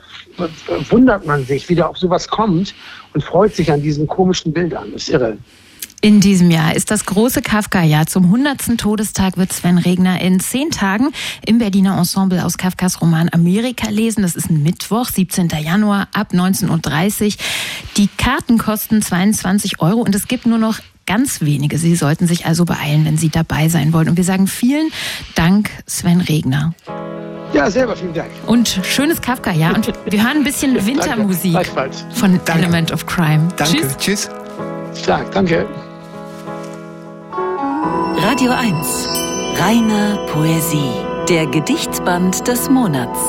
wundert man sich, wie da auf sowas kommt und freut sich an diesen komischen Bildern. Das ist irre. In diesem Jahr ist das große Kafka-Jahr. Zum 100. Todestag wird Sven Regner in zehn Tagen im Berliner Ensemble aus Kafkas Roman Amerika lesen. Das ist ein Mittwoch, 17. Januar ab 19.30 Uhr. Die Karten kosten 22 Euro und es gibt nur noch ganz wenige. Sie sollten sich also beeilen, wenn Sie dabei sein wollen. Und wir sagen vielen Dank, Sven Regner. Ja, selber vielen Dank. Und schönes Kafka, ja. Und wir hören ein bisschen Wintermusik von danke. Element of Crime. Danke. Tschüss. Tschüss. Stark, danke. Radio 1. Reine Poesie. Der Gedichtband des Monats.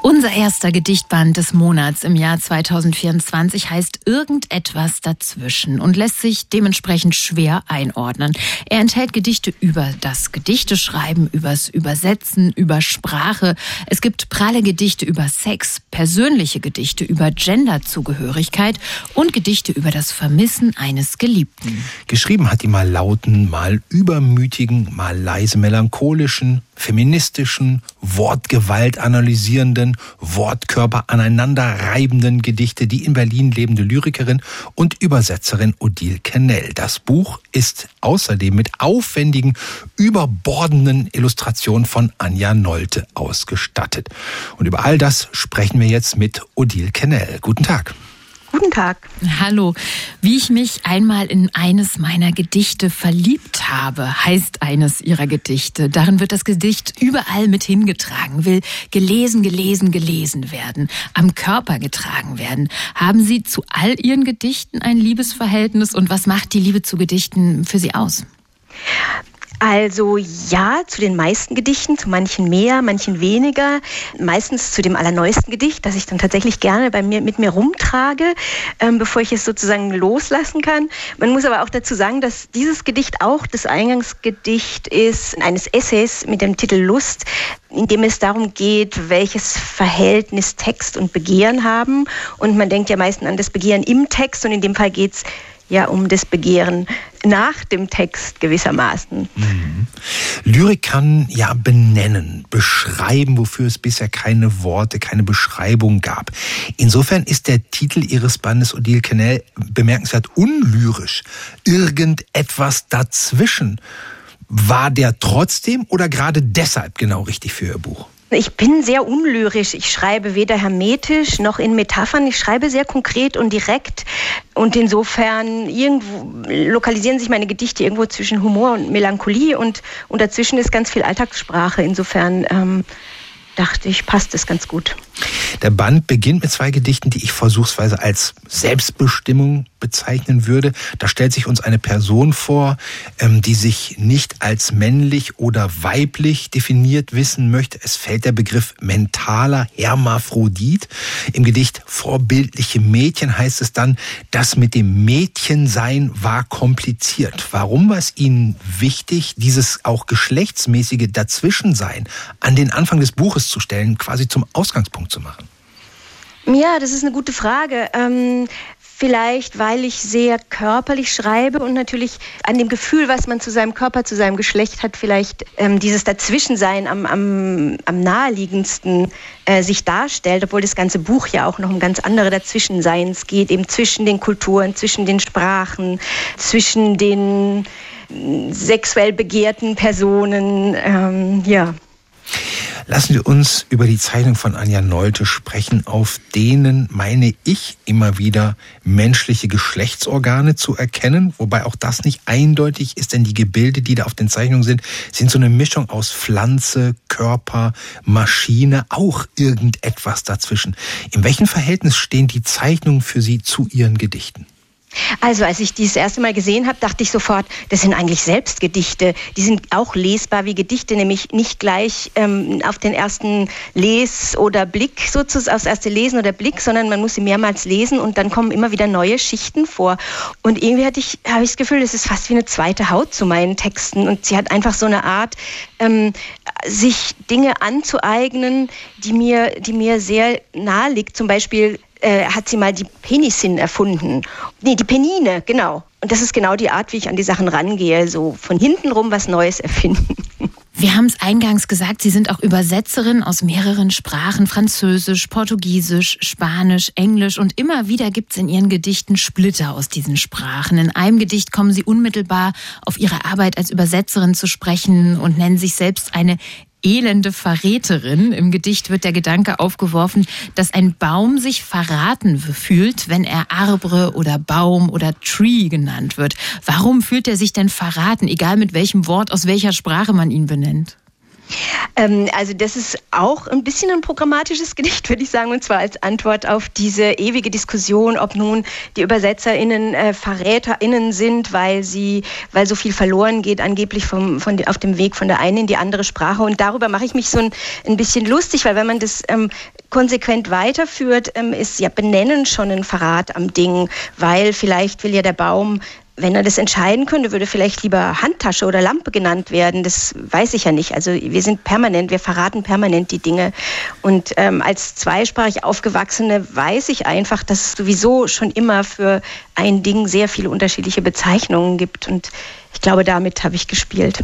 Unser erster Gedichtband des Monats im Jahr 2024 heißt Irgendetwas dazwischen und lässt sich dementsprechend schwer einordnen. Er enthält Gedichte über das Gedichteschreiben, übers Übersetzen, über Sprache. Es gibt pralle Gedichte über Sex, persönliche Gedichte über Genderzugehörigkeit und Gedichte über das Vermissen eines Geliebten. Geschrieben hat die mal lauten, mal übermütigen, mal leise melancholischen, feministischen, Wortgewalt analysierenden, Wortkörper aneinanderreibenden Gedichte die in Berlin lebende Lyrikerin und Übersetzerin Odile Kennel. Das Buch ist außerdem mit aufwendigen, überbordenden Illustrationen von Anja Nolte ausgestattet. Und über all das sprechen wir jetzt mit Odile Kennel. Guten Tag. Guten Tag. Hallo. Wie ich mich einmal in eines meiner Gedichte verliebt habe, heißt eines ihrer Gedichte. Darin wird das Gedicht überall mit hingetragen, will gelesen, gelesen, gelesen werden, am Körper getragen werden. Haben Sie zu all Ihren Gedichten ein Liebesverhältnis und was macht die Liebe zu Gedichten für Sie aus? Also ja, zu den meisten Gedichten, zu manchen mehr, manchen weniger. Meistens zu dem allerneuesten Gedicht, das ich dann tatsächlich gerne bei mir mit mir rumtrage, ähm, bevor ich es sozusagen loslassen kann. Man muss aber auch dazu sagen, dass dieses Gedicht auch das Eingangsgedicht ist eines Essays mit dem Titel Lust, in dem es darum geht, welches Verhältnis Text und Begehren haben. Und man denkt ja meistens an das Begehren im Text und in dem Fall geht es ja um das Begehren nach dem Text gewissermaßen. Mhm. Lyrik kann ja benennen, beschreiben, wofür es bisher keine Worte, keine Beschreibung gab. Insofern ist der Titel Ihres Bandes Odile Kennel bemerkenswert unlyrisch. Irgendetwas dazwischen. War der trotzdem oder gerade deshalb genau richtig für Ihr Buch? Ich bin sehr unlyrisch. Ich schreibe weder hermetisch noch in Metaphern. Ich schreibe sehr konkret und direkt. Und insofern irgendwo lokalisieren sich meine Gedichte irgendwo zwischen Humor und Melancholie und, und dazwischen ist ganz viel Alltagssprache. Insofern ähm, dachte ich, passt es ganz gut. Der Band beginnt mit zwei Gedichten, die ich versuchsweise als Selbstbestimmung bezeichnen würde. Da stellt sich uns eine Person vor, ähm, die sich nicht als männlich oder weiblich definiert wissen möchte. Es fällt der Begriff mentaler Hermaphrodit. Im Gedicht Vorbildliche Mädchen heißt es dann, das mit dem Mädchensein war kompliziert. Warum war es Ihnen wichtig, dieses auch geschlechtsmäßige Dazwischensein an den Anfang des Buches zu stellen, quasi zum Ausgangspunkt zu machen? Ja, das ist eine gute Frage. Ähm, vielleicht, weil ich sehr körperlich schreibe und natürlich an dem Gefühl, was man zu seinem Körper, zu seinem Geschlecht hat, vielleicht ähm, dieses Dazwischensein am, am, am naheliegendsten äh, sich darstellt, obwohl das ganze Buch ja auch noch um ganz andere Dazwischenseins geht, eben zwischen den Kulturen, zwischen den Sprachen, zwischen den äh, sexuell begehrten Personen, ähm, ja. Lassen Sie uns über die Zeichnung von Anja Nolte sprechen, auf denen, meine ich, immer wieder menschliche Geschlechtsorgane zu erkennen, wobei auch das nicht eindeutig ist, denn die Gebilde, die da auf den Zeichnungen sind, sind so eine Mischung aus Pflanze, Körper, Maschine, auch irgendetwas dazwischen. In welchem Verhältnis stehen die Zeichnungen für Sie zu Ihren Gedichten? Also als ich dieses erste Mal gesehen habe, dachte ich sofort, das sind eigentlich Selbstgedichte. Die sind auch lesbar wie Gedichte, nämlich nicht gleich ähm, auf den ersten Les- oder Blick, sozusagen aufs erste Lesen oder Blick, sondern man muss sie mehrmals lesen und dann kommen immer wieder neue Schichten vor. Und irgendwie hatte ich, habe ich das Gefühl, das ist fast wie eine zweite Haut zu meinen Texten. Und sie hat einfach so eine Art, ähm, sich Dinge anzueignen, die mir, die mir sehr nahe liegt. Zum Beispiel äh, hat sie mal die Penisin erfunden. Nee, die Penine, genau. Und das ist genau die Art, wie ich an die Sachen rangehe, so von hinten rum was Neues erfinden. Wir haben es eingangs gesagt, Sie sind auch Übersetzerin aus mehreren Sprachen, Französisch, Portugiesisch, Spanisch, Englisch und immer wieder gibt es in Ihren Gedichten Splitter aus diesen Sprachen. In einem Gedicht kommen Sie unmittelbar auf Ihre Arbeit als Übersetzerin zu sprechen und nennen sich selbst eine elende Verräterin. Im Gedicht wird der Gedanke aufgeworfen, dass ein Baum sich verraten fühlt, wenn er Arbre oder Baum oder Tree genannt wird. Warum fühlt er sich denn verraten, egal mit welchem Wort, aus welcher Sprache man ihn benennt? Ähm, also das ist auch ein bisschen ein programmatisches Gedicht, würde ich sagen, und zwar als Antwort auf diese ewige Diskussion, ob nun die ÜbersetzerInnen äh, VerräterInnen sind, weil sie, weil so viel verloren geht, angeblich vom, von, auf dem Weg von der einen in die andere Sprache. Und darüber mache ich mich so ein, ein bisschen lustig, weil wenn man das ähm, konsequent weiterführt, ähm, ist ja Benennen schon ein Verrat am Ding, weil vielleicht will ja der Baum wenn er das entscheiden könnte, würde vielleicht lieber Handtasche oder Lampe genannt werden. Das weiß ich ja nicht. Also wir sind permanent, wir verraten permanent die Dinge. Und ähm, als zweisprachig aufgewachsene weiß ich einfach, dass es sowieso schon immer für ein Ding sehr viele unterschiedliche Bezeichnungen gibt. Und ich glaube, damit habe ich gespielt.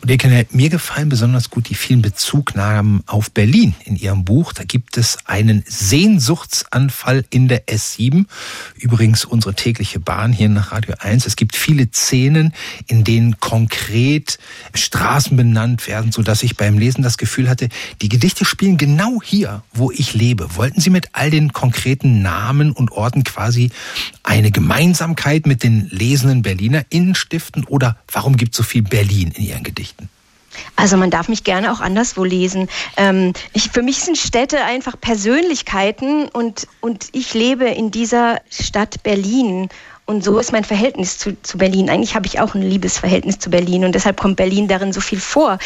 Und ihr kennt mir gefallen besonders gut die vielen Bezugnahmen auf Berlin in ihrem Buch. Da gibt es einen Sehnsuchtsanfall in der S7. Übrigens unsere tägliche Bahn hier nach Radio 1. Es gibt viele Szenen, in denen konkret Straßen benannt werden, so dass ich beim Lesen das Gefühl hatte, die Gedichte spielen genau hier, wo ich lebe. Wollten Sie mit all den konkreten Namen und Orten quasi eine Gemeinsamkeit mit den lesenden BerlinerInnen stiften oder warum gibt es so viel Berlin in Ihren Gedichten? Also man darf mich gerne auch anderswo lesen. Ähm, ich, für mich sind Städte einfach Persönlichkeiten und, und ich lebe in dieser Stadt Berlin. Und so ist mein Verhältnis zu, zu Berlin. Eigentlich habe ich auch ein Liebesverhältnis zu Berlin und deshalb kommt Berlin darin so viel vor.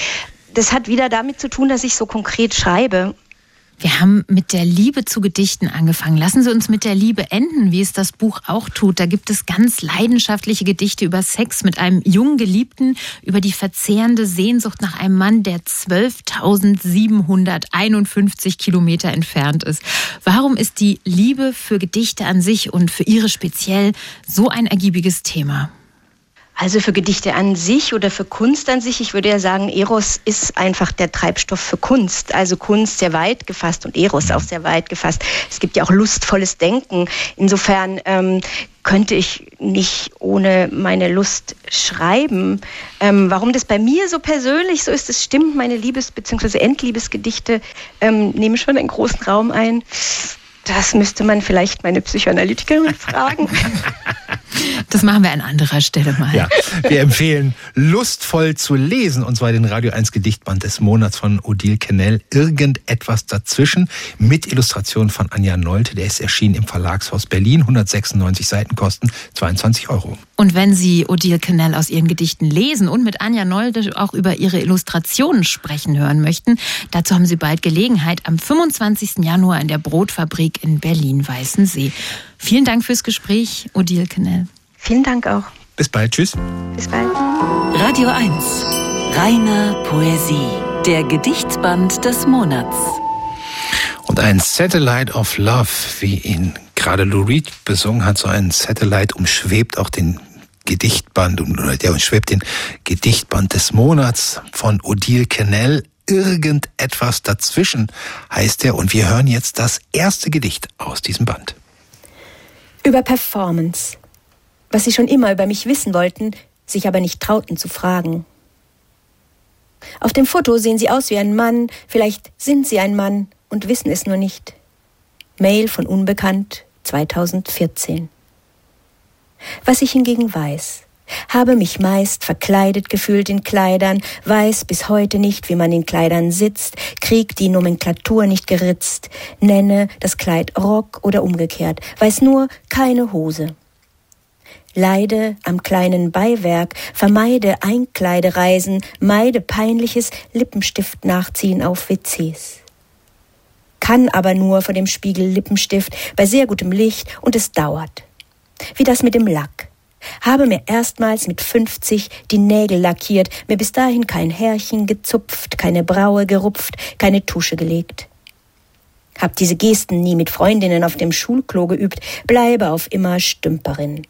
Das hat wieder damit zu tun, dass ich so konkret schreibe wir haben mit der Liebe zu Gedichten angefangen. Lassen Sie uns mit der Liebe enden, wie es das Buch auch tut. Da gibt es ganz leidenschaftliche Gedichte über Sex mit einem jungen Geliebten, über die verzehrende Sehnsucht nach einem Mann, der 12.751 Kilometer entfernt ist. Warum ist die Liebe für Gedichte an sich und für Ihre speziell so ein ergiebiges Thema? Also für Gedichte an sich oder für Kunst an sich, ich würde ja sagen, Eros ist einfach der Treibstoff für Kunst. Also Kunst sehr weit gefasst und Eros auch sehr weit gefasst. Es gibt ja auch lustvolles Denken. Insofern ähm, könnte ich nicht ohne meine Lust schreiben. Ähm, warum das bei mir so persönlich so ist, das stimmt. Meine Liebes- bzw. Endliebesgedichte ähm, nehmen schon einen großen Raum ein. Das müsste man vielleicht meine Psychoanalytikerin fragen. Das machen wir an anderer Stelle mal. Ja, wir empfehlen, lustvoll zu lesen, und zwar den Radio 1 Gedichtband des Monats von Odile Kennel, Irgendetwas dazwischen, mit Illustration von Anja Nolte. Der ist erschienen im Verlagshaus Berlin, 196 Seiten kosten 22 Euro. Und wenn Sie Odile Kennel aus ihren Gedichten lesen und mit Anja Nolte auch über ihre Illustrationen sprechen hören möchten, dazu haben Sie bald Gelegenheit am 25. Januar in der Brotfabrik in Berlin-Weißensee. Vielen Dank fürs Gespräch, Odile Kennel. Vielen Dank auch. Bis bald. Tschüss. Bis bald. Radio 1. Reiner Poesie. Der Gedichtband des Monats. Und ein Satellite of Love, wie ihn gerade Lou Reed besungen hat, so ein Satellite umschwebt auch den Gedichtband, oder der umschwebt den Gedichtband des Monats von Odile Kennel. Irgendetwas dazwischen heißt er. Und wir hören jetzt das erste Gedicht aus diesem Band. Über Performance was sie schon immer über mich wissen wollten, sich aber nicht trauten zu fragen. Auf dem Foto sehen sie aus wie ein Mann, vielleicht sind sie ein Mann und wissen es nur nicht. Mail von Unbekannt 2014. Was ich hingegen weiß, habe mich meist verkleidet gefühlt in Kleidern, weiß bis heute nicht, wie man in Kleidern sitzt, krieg die Nomenklatur nicht geritzt, nenne das Kleid Rock oder umgekehrt, weiß nur keine Hose leide am kleinen Beiwerk, vermeide Einkleidereisen, meide peinliches Lippenstift nachziehen auf WCs. Kann aber nur vor dem Spiegel Lippenstift bei sehr gutem Licht und es dauert. Wie das mit dem Lack. Habe mir erstmals mit 50 die Nägel lackiert, mir bis dahin kein Härchen gezupft, keine Braue gerupft, keine Tusche gelegt. Hab diese Gesten nie mit Freundinnen auf dem Schulklo geübt, bleibe auf immer Stümperin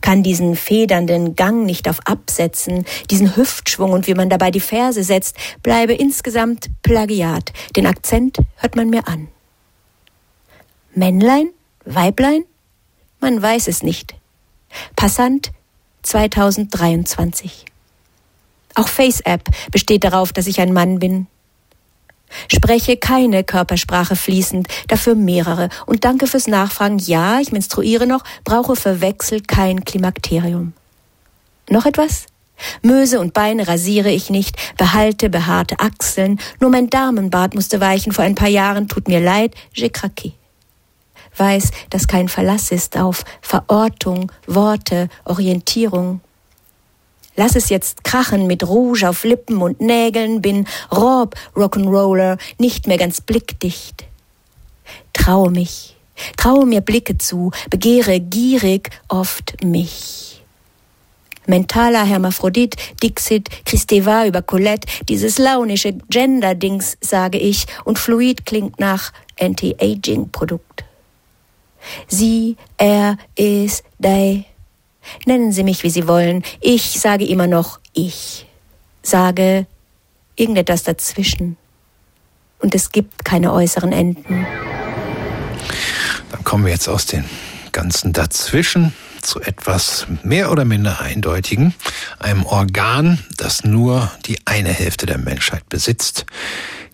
kann diesen federnden Gang nicht auf Absetzen, diesen Hüftschwung und wie man dabei die Verse setzt, bleibe insgesamt Plagiat. Den Akzent hört man mir an. Männlein? Weiblein? Man weiß es nicht. Passant 2023. Auch FaceApp besteht darauf, dass ich ein Mann bin. Spreche keine Körpersprache fließend, dafür mehrere. Und danke fürs Nachfragen. Ja, ich menstruiere noch, brauche für Wechsel kein Klimakterium. Noch etwas? Möse und Beine rasiere ich nicht, behalte behaarte Achseln, nur mein Damenbart musste weichen vor ein paar Jahren, tut mir leid, j'ai craqué. Weiß, dass kein Verlass ist auf Verortung, Worte, Orientierung. Lass es jetzt krachen mit Rouge auf Lippen und Nägeln, bin Rob Rock'n'Roller, nicht mehr ganz blickdicht. Traue mich, traue mir Blicke zu, begehre gierig oft mich. Mentaler Hermaphrodit, Dixit, Christeva über Colette, dieses launische Gender-Dings, sage ich, und Fluid klingt nach Anti-Aging-Produkt. Sie, er, is, they. Nennen Sie mich, wie Sie wollen. Ich sage immer noch ich. Sage irgendetwas dazwischen. Und es gibt keine äußeren Enden. Dann kommen wir jetzt aus den ganzen Dazwischen zu etwas mehr oder minder eindeutigen, einem Organ, das nur die eine Hälfte der Menschheit besitzt,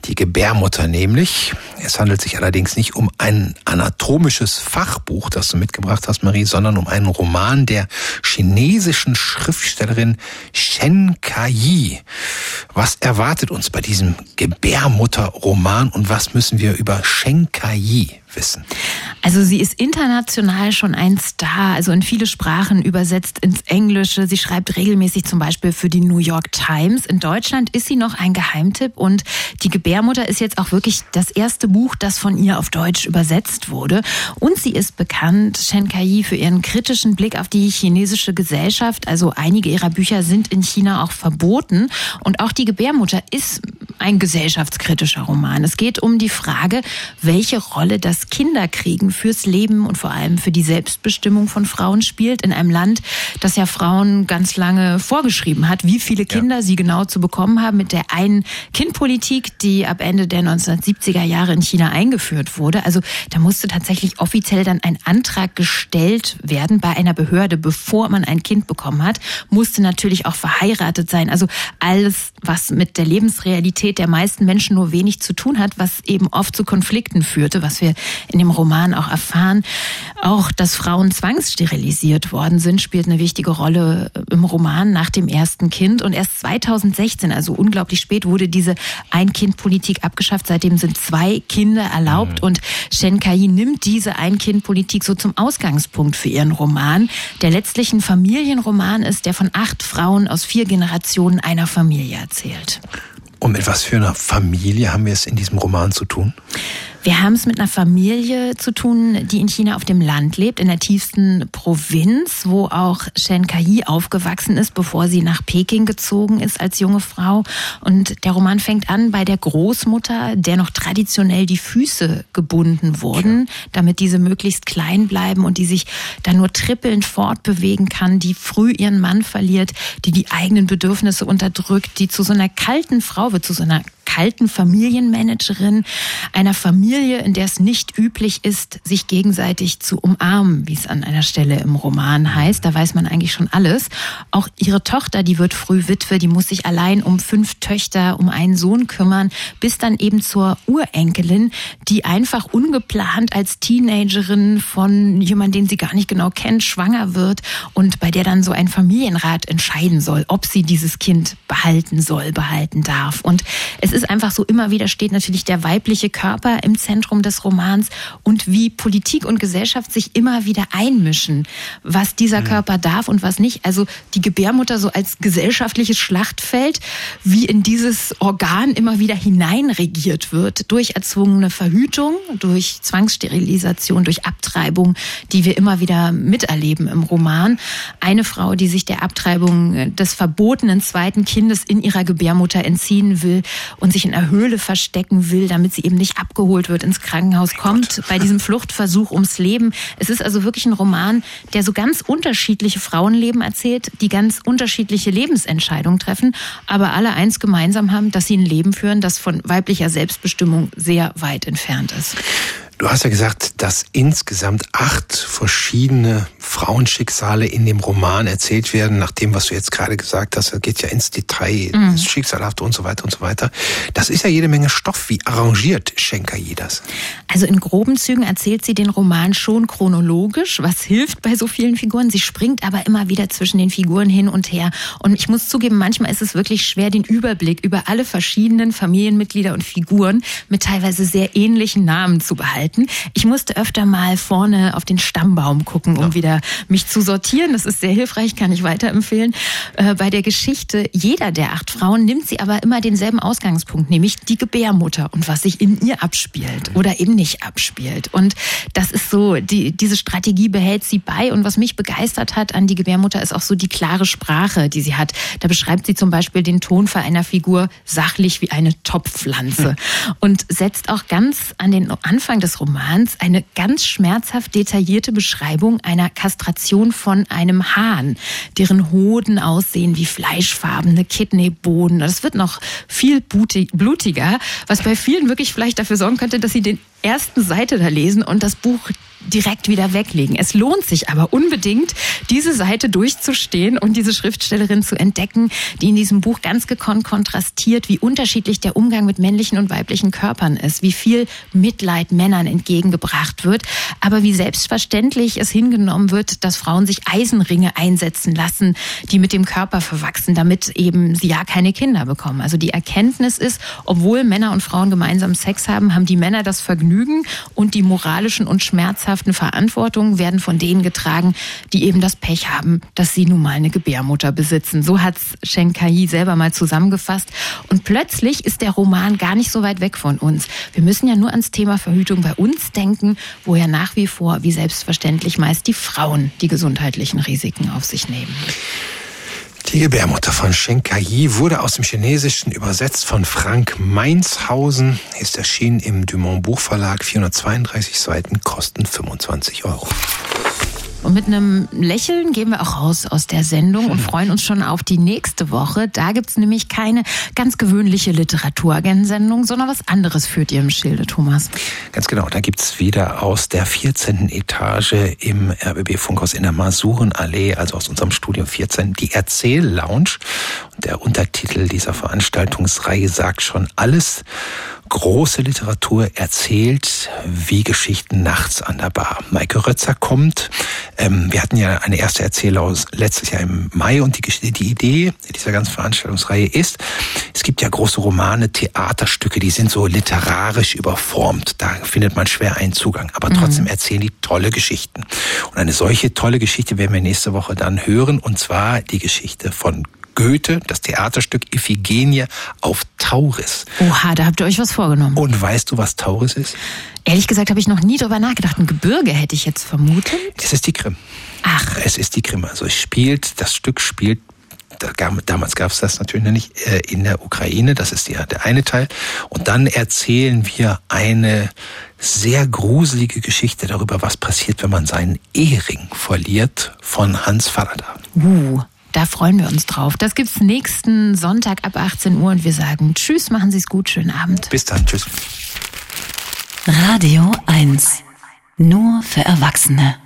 die Gebärmutter nämlich. Es handelt sich allerdings nicht um ein anatomisches Fachbuch, das du mitgebracht hast, Marie, sondern um einen Roman der chinesischen Schriftstellerin Shen Kai. Was erwartet uns bei diesem Gebärmutter-Roman und was müssen wir über Shen Kai wissen? Also sie ist international schon ein Star, also in viele Sprachen übersetzt ins Englische. Sie schreibt regelmäßig zum Beispiel für die New York Times. In Deutschland ist sie noch ein Geheimtipp und die Gebärmutter ist jetzt auch wirklich das erste Buch, das von ihr auf Deutsch übersetzt wurde. Und sie ist bekannt, Shen Kai, für ihren kritischen Blick auf die chinesische Gesellschaft. Also einige ihrer Bücher sind in China auch verboten. Und auch die Gebärmutter ist ein gesellschaftskritischer Roman. Es geht um die Frage, welche Rolle das Kinderkriegen fürs Leben und vor allem für die Selbstbestimmung von Frauen spielt in einem Land, das ja Frauen ganz lange vorgeschrieben hat, wie viele Kinder ja. sie genau zu bekommen haben mit der einen Kindpolitik, die ab Ende der 1970er Jahre in China eingeführt wurde. Also da musste tatsächlich offiziell dann ein Antrag gestellt werden bei einer Behörde, bevor man ein Kind bekommen hat, musste natürlich auch verheiratet sein. Also alles, was mit der Lebensrealität der meisten Menschen nur wenig zu tun hat, was eben oft zu Konflikten führte, was wir in dem Roman auch erfahren. Auch, dass Frauen zwangssterilisiert worden sind, spielt eine wichtige Rolle im Roman nach dem ersten Kind. Und erst 2016, also unglaublich spät, wurde diese Ein-Kind-Politik abgeschafft. Seitdem sind zwei Kinder erlaubt. Mhm. Und Shen Kai nimmt diese Ein-Kind-Politik so zum Ausgangspunkt für ihren Roman, der letztlich ein Familienroman ist, der von acht Frauen aus vier Generationen einer Familie erzählt. Und mit was für einer Familie haben wir es in diesem Roman zu tun? Wir haben es mit einer Familie zu tun, die in China auf dem Land lebt, in der tiefsten Provinz, wo auch Shen Kai aufgewachsen ist, bevor sie nach Peking gezogen ist als junge Frau. Und der Roman fängt an bei der Großmutter, der noch traditionell die Füße gebunden wurden, damit diese möglichst klein bleiben und die sich dann nur trippelnd fortbewegen kann, die früh ihren Mann verliert, die die eigenen Bedürfnisse unterdrückt, die zu so einer kalten Frau wird, zu so einer kalten Familienmanagerin einer Familie, in der es nicht üblich ist, sich gegenseitig zu umarmen, wie es an einer Stelle im Roman heißt. Da weiß man eigentlich schon alles. Auch ihre Tochter, die wird früh Witwe, die muss sich allein um fünf Töchter, um einen Sohn kümmern, bis dann eben zur Urenkelin, die einfach ungeplant als Teenagerin von jemandem, den sie gar nicht genau kennt, schwanger wird und bei der dann so ein Familienrat entscheiden soll, ob sie dieses Kind behalten soll, behalten darf. Und es es ist einfach so, immer wieder steht natürlich der weibliche Körper im Zentrum des Romans und wie Politik und Gesellschaft sich immer wieder einmischen, was dieser mhm. Körper darf und was nicht. Also die Gebärmutter so als gesellschaftliches Schlachtfeld, wie in dieses Organ immer wieder hineinregiert wird durch erzwungene Verhütung, durch Zwangssterilisation, durch Abtreibung, die wir immer wieder miterleben im Roman. Eine Frau, die sich der Abtreibung des verbotenen zweiten Kindes in ihrer Gebärmutter entziehen will und sich in einer Höhle verstecken will, damit sie eben nicht abgeholt wird, ins Krankenhaus kommt, bei diesem Fluchtversuch ums Leben. Es ist also wirklich ein Roman, der so ganz unterschiedliche Frauenleben erzählt, die ganz unterschiedliche Lebensentscheidungen treffen, aber alle eins gemeinsam haben, dass sie ein Leben führen, das von weiblicher Selbstbestimmung sehr weit entfernt ist. Du hast ja gesagt, dass insgesamt acht verschiedene Frauenschicksale in dem Roman erzählt werden, nach dem, was du jetzt gerade gesagt hast. Das geht ja ins Detail, mhm. das Schicksalhafte und so weiter und so weiter. Das ist ja jede Menge Stoff. Wie arrangiert Schenker das? Also in groben Zügen erzählt sie den Roman schon chronologisch, was hilft bei so vielen Figuren. Sie springt aber immer wieder zwischen den Figuren hin und her. Und ich muss zugeben, manchmal ist es wirklich schwer, den Überblick über alle verschiedenen Familienmitglieder und Figuren mit teilweise sehr ähnlichen Namen zu behalten. Ich musste öfter mal vorne auf den Stammbaum gucken, um ja. wieder mich zu sortieren. Das ist sehr hilfreich, kann ich weiterempfehlen. Äh, bei der Geschichte jeder der acht Frauen nimmt sie aber immer denselben Ausgangspunkt, nämlich die Gebärmutter und was sich in ihr abspielt oder eben nicht abspielt. Und das ist so, die, diese Strategie behält sie bei. Und was mich begeistert hat an die Gebärmutter ist auch so die klare Sprache, die sie hat. Da beschreibt sie zum Beispiel den Tonfall einer Figur sachlich wie eine Topfpflanze und setzt auch ganz an den Anfang des Romans eine ganz schmerzhaft detaillierte Beschreibung einer Kastration von einem Hahn, deren Hoden aussehen wie fleischfarbene Kidneyboden. Das wird noch viel blutiger, was bei vielen wirklich vielleicht dafür sorgen könnte, dass sie den ersten Seite da lesen und das Buch direkt wieder weglegen. Es lohnt sich aber unbedingt, diese Seite durchzustehen und diese Schriftstellerin zu entdecken, die in diesem Buch ganz gekonnt kontrastiert, wie unterschiedlich der Umgang mit männlichen und weiblichen Körpern ist, wie viel Mitleid Männern entgegengebracht wird, aber wie selbstverständlich es hingenommen wird, dass Frauen sich Eisenringe einsetzen lassen, die mit dem Körper verwachsen, damit eben sie ja keine Kinder bekommen. Also die Erkenntnis ist, obwohl Männer und Frauen gemeinsam Sex haben, haben die Männer das Vergnügen und die moralischen und schmerzhaften ernsthaften Verantwortung werden von denen getragen, die eben das Pech haben, dass sie nun mal eine Gebärmutter besitzen. So hat Shenkai selber mal zusammengefasst. Und plötzlich ist der Roman gar nicht so weit weg von uns. Wir müssen ja nur ans Thema Verhütung bei uns denken, wo ja nach wie vor, wie selbstverständlich, meist die Frauen die gesundheitlichen Risiken auf sich nehmen. Die Gebärmutter von Shenkai wurde aus dem Chinesischen übersetzt von Frank Mainzhausen, ist erschienen im Dumont Buchverlag, 432 Seiten, kosten 25 Euro. Und mit einem Lächeln gehen wir auch raus aus der Sendung und freuen uns schon auf die nächste Woche. Da gibt's nämlich keine ganz gewöhnliche Literaturagensendung, sondern was anderes führt ihr im Schilde, Thomas. Ganz genau, da gibt's wieder aus der 14. Etage im RBB Funkhaus in der Masurenallee, also aus unserem Studio 14, die Erzähl-Lounge. Und der Untertitel dieser Veranstaltungsreihe sagt schon alles große Literatur erzählt wie Geschichten nachts an der Bar. Maike Rötzer kommt. Ähm, wir hatten ja eine erste Erzählung letztes Jahr im Mai und die, die Idee dieser ganzen Veranstaltungsreihe ist, es gibt ja große Romane, Theaterstücke, die sind so literarisch überformt. Da findet man schwer einen Zugang. Aber mhm. trotzdem erzählen die tolle Geschichten. Und eine solche tolle Geschichte werden wir nächste Woche dann hören. Und zwar die Geschichte von Goethe das Theaterstück Iphigenie auf Tauris. Oha, da habt ihr euch was vorgenommen. Und weißt du, was Tauris ist? Ehrlich gesagt habe ich noch nie drüber nachgedacht. Ein Gebirge hätte ich jetzt vermutet. Es ist die Krim. Ach. Es ist die Krim. Also es spielt, das Stück spielt damals gab es das natürlich noch nicht, äh, in der Ukraine, das ist ja der eine Teil. Und dann erzählen wir eine sehr gruselige Geschichte darüber, was passiert, wenn man seinen Ehering verliert von Hans Fallada. Uh. Da freuen wir uns drauf. Das gibt's nächsten Sonntag ab 18 Uhr und wir sagen Tschüss, machen Sie es gut, schönen Abend. Bis dann, tschüss. Radio 1. Nur für Erwachsene.